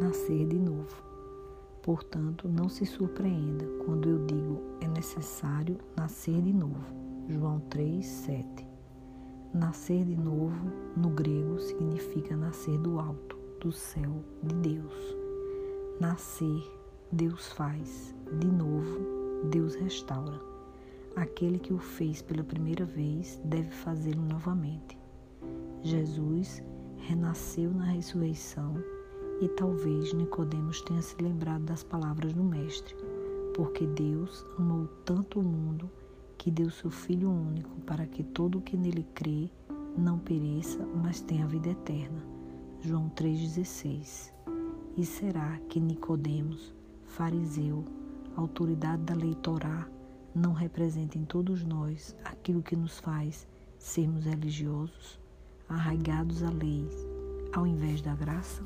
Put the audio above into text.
nascer de novo. Portanto, não se surpreenda quando eu digo é necessário nascer de novo. João 3, 7. Nascer de novo, no grego, significa nascer do alto, do céu, de Deus. Nascer, Deus faz. De novo, Deus restaura. Aquele que o fez pela primeira vez deve fazê-lo novamente. Jesus renasceu na ressurreição e talvez Nicodemos tenha se lembrado das palavras do mestre, porque Deus amou tanto o mundo que deu seu filho único para que todo o que nele crê não pereça, mas tenha vida eterna. João 3:16. E será que Nicodemos, fariseu, autoridade da lei Torá, não representa em todos nós aquilo que nos faz sermos religiosos? arraigados à lei, ao invés da graça?